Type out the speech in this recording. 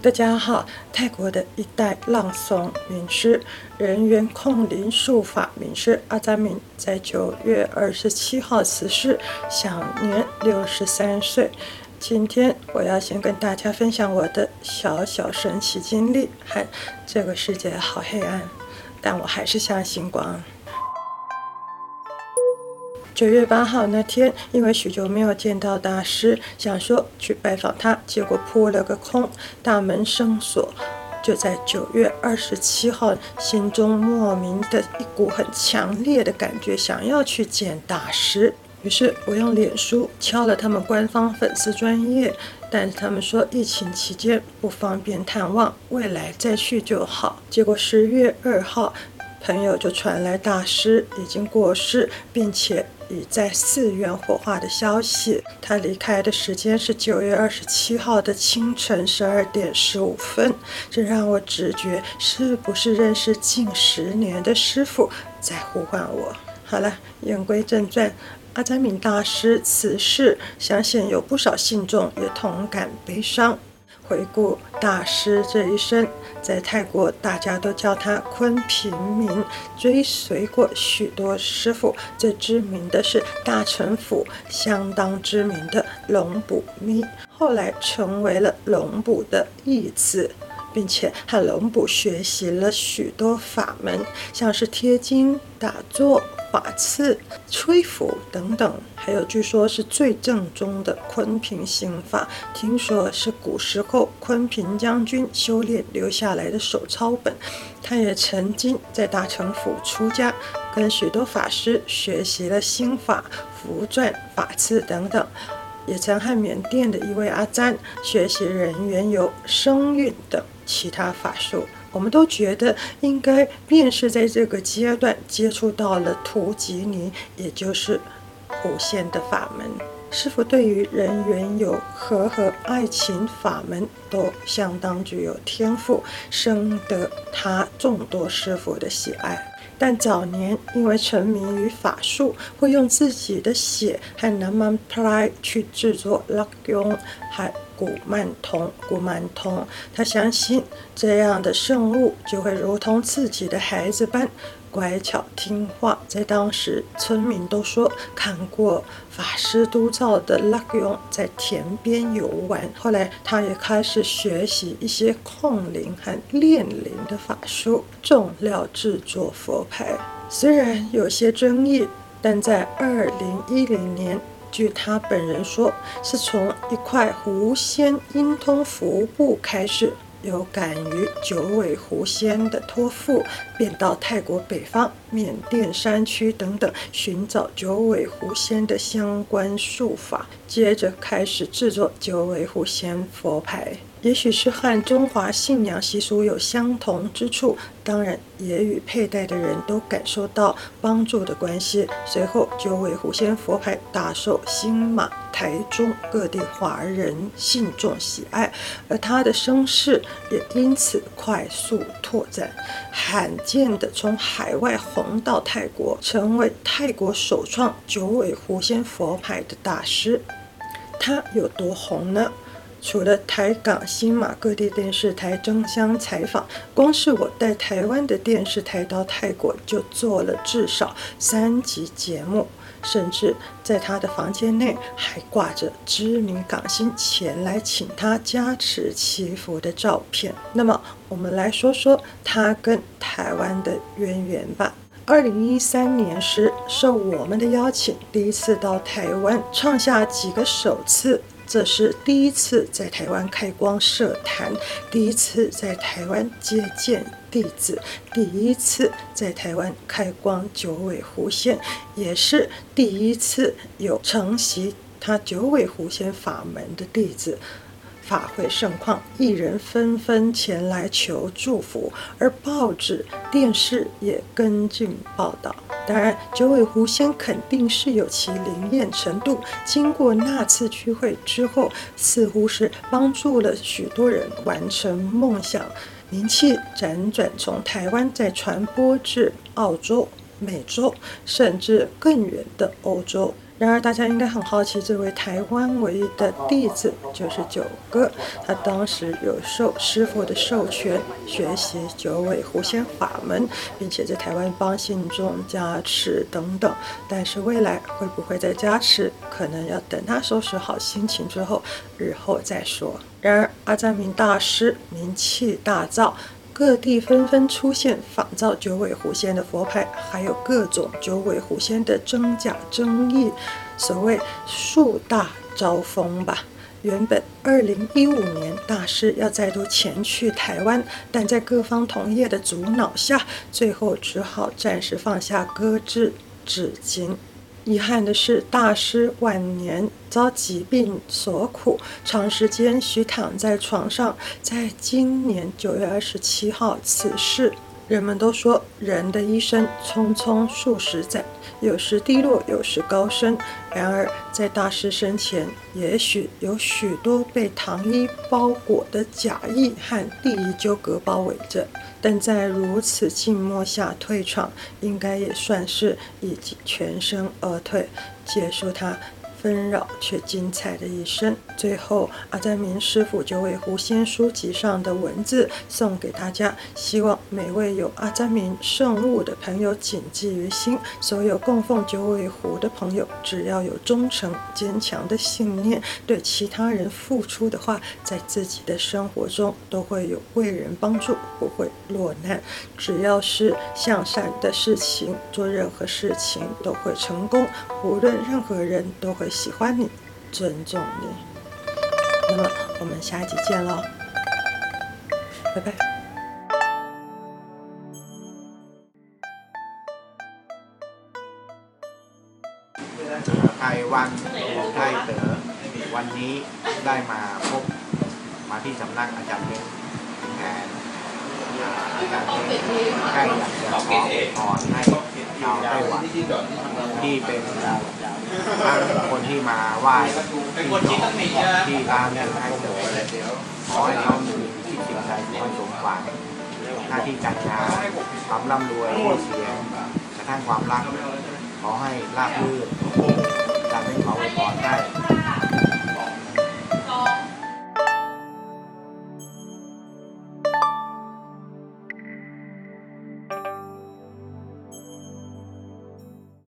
大家好，泰国的一代朗诵名师、人缘控灵术法名师阿扎敏在九月二十七号辞世，享年六十三岁。今天我要先跟大家分享我的小小神奇经历，嗨这个世界好黑暗，但我还是相信光。九月八号那天，因为许久没有见到大师，想说去拜访他，结果扑了个空，大门生锁。就在九月二十七号，心中莫名的一股很强烈的感觉，想要去见大师。于是我用脸书敲了他们官方粉丝专业，但是他们说疫情期间不方便探望，未来再去就好。结果十月二号，朋友就传来大师已经过世，并且。已在寺院火化的消息，他离开的时间是九月二十七号的清晨十二点十五分，这让我直觉是不是认识近十年的师傅在呼唤我？好了，言归正传，阿赞敏大师辞世，相信有不少信众也同感悲伤。回顾大师这一生，在泰国大家都叫他坤平明，追随过许多师父，最知名的是大城府相当知名的龙卜咪，后来成为了龙卜的义子。并且和龙卜学习了许多法门，像是贴金、打坐、法刺、吹拂等等，还有据说是最正宗的坤平心法，听说是古时候坤平将军修炼留下来的手抄本。他也曾经在大城府出家，跟许多法师学习了心法、符篆、法刺等等。也曾和缅甸的一位阿赞学习人缘油、声韵等其他法术。我们都觉得应该便是在这个阶段接触到了图吉尼，也就是狐仙的法门。师傅对于人缘有和和爱情法门都相当具有天赋，深得他众多师傅的喜爱。但早年因为沉迷于法术，会用自己的血和南曼普莱去制作拉雍和古曼童。古曼童，他相信这样的圣物就会如同自己的孩子般。乖巧听话，在当时村民都说看过法师督造的拉勇在田边游玩。后来他也开始学习一些控灵和炼灵的法术，种料制作佛牌。虽然有些争议，但在二零一零年，据他本人说，是从一块狐仙阴通符布开始。有感于九尾狐仙的托付，便到泰国北方、缅甸山区等等寻找九尾狐仙的相关术法，接着开始制作九尾狐仙佛牌。也许是和中华信仰习俗有相同之处，当然也与佩戴的人都感受到帮助的关系。随后，九尾狐仙佛牌大受新马、台中各地华人信众喜爱，而他的声势也因此快速拓展，罕见的从海外红到泰国，成为泰国首创九尾狐仙佛牌的大师。他有多红呢？除了台港新马各地电视台争相采访，光是我带台湾的电视台到泰国就做了至少三集节目，甚至在他的房间内还挂着知名港星前来请他加持祈福的照片。那么，我们来说说他跟台湾的渊源吧。二零一三年时，受我们的邀请，第一次到台湾，创下几个首次。这是第一次在台湾开光设坛，第一次在台湾接见弟子，第一次在台湾开光九尾狐仙，也是第一次有承袭他九尾狐仙法门的弟子。法会盛况，艺人纷纷前来求祝福，而报纸、电视也跟进报道。当然，九尾狐仙肯定是有其灵验程度。经过那次聚会之后，似乎是帮助了许多人完成梦想，名气辗转从台湾再传播至澳洲、美洲，甚至更远的欧洲。然而，大家应该很好奇，这位台湾唯一的弟子就是九哥。他当时有受师傅的授权，学习九尾狐仙法门，并且在台湾帮信众加持等等。但是未来会不会再加持，可能要等他收拾好心情之后，日后再说。然而，阿赞明大师名气大噪。各地纷纷出现仿造九尾狐仙的佛牌，还有各种九尾狐仙的真假争议，所谓树大招风吧。原本二零一五年大师要再度前去台湾，但在各方同业的阻挠下，最后只好暂时放下搁置，至今。遗憾的是，大师晚年遭疾病所苦，长时间需躺在床上，在今年九月二十七号辞世。人们都说，人的一生匆匆数十载，有时低落，有时高升。然而，在大师生前，也许有许多被糖衣包裹的假意和利益纠葛包围着。但在如此静默下退场，应该也算是已经全身而退，结束他。纷扰却精彩的一生。最后，阿赞明师傅九尾狐仙书籍上的文字送给大家，希望每位有阿赞明圣物的朋友谨记于心。所有供奉九尾狐的朋友，只要有忠诚坚强的信念，对其他人付出的话，在自己的生活中都会有贵人帮助，不会落难。只要是向善的事情，做任何事情都会成功。无论任何人都会。喜欢你，尊重你。那么，我们下一集见喽，拜拜。台湾ได้เต๋อวันนี้ได้มาพบมาที่สำนักอาจารย์เม้งแทนอาจารย์เม้งแค่อยากจะขอพรให้ชาวไต้หวันที่เป็นทั้ง คนที่มาไหว้ที่หนองที่ร้านเนี่ยให้เต๋อขอให้เขามีคิดสิ่งใดขอให้สมหวังหน้าที่การงานความร่ำรวยชื่เสียงกระทั่งความรักขอให้ราบรื่น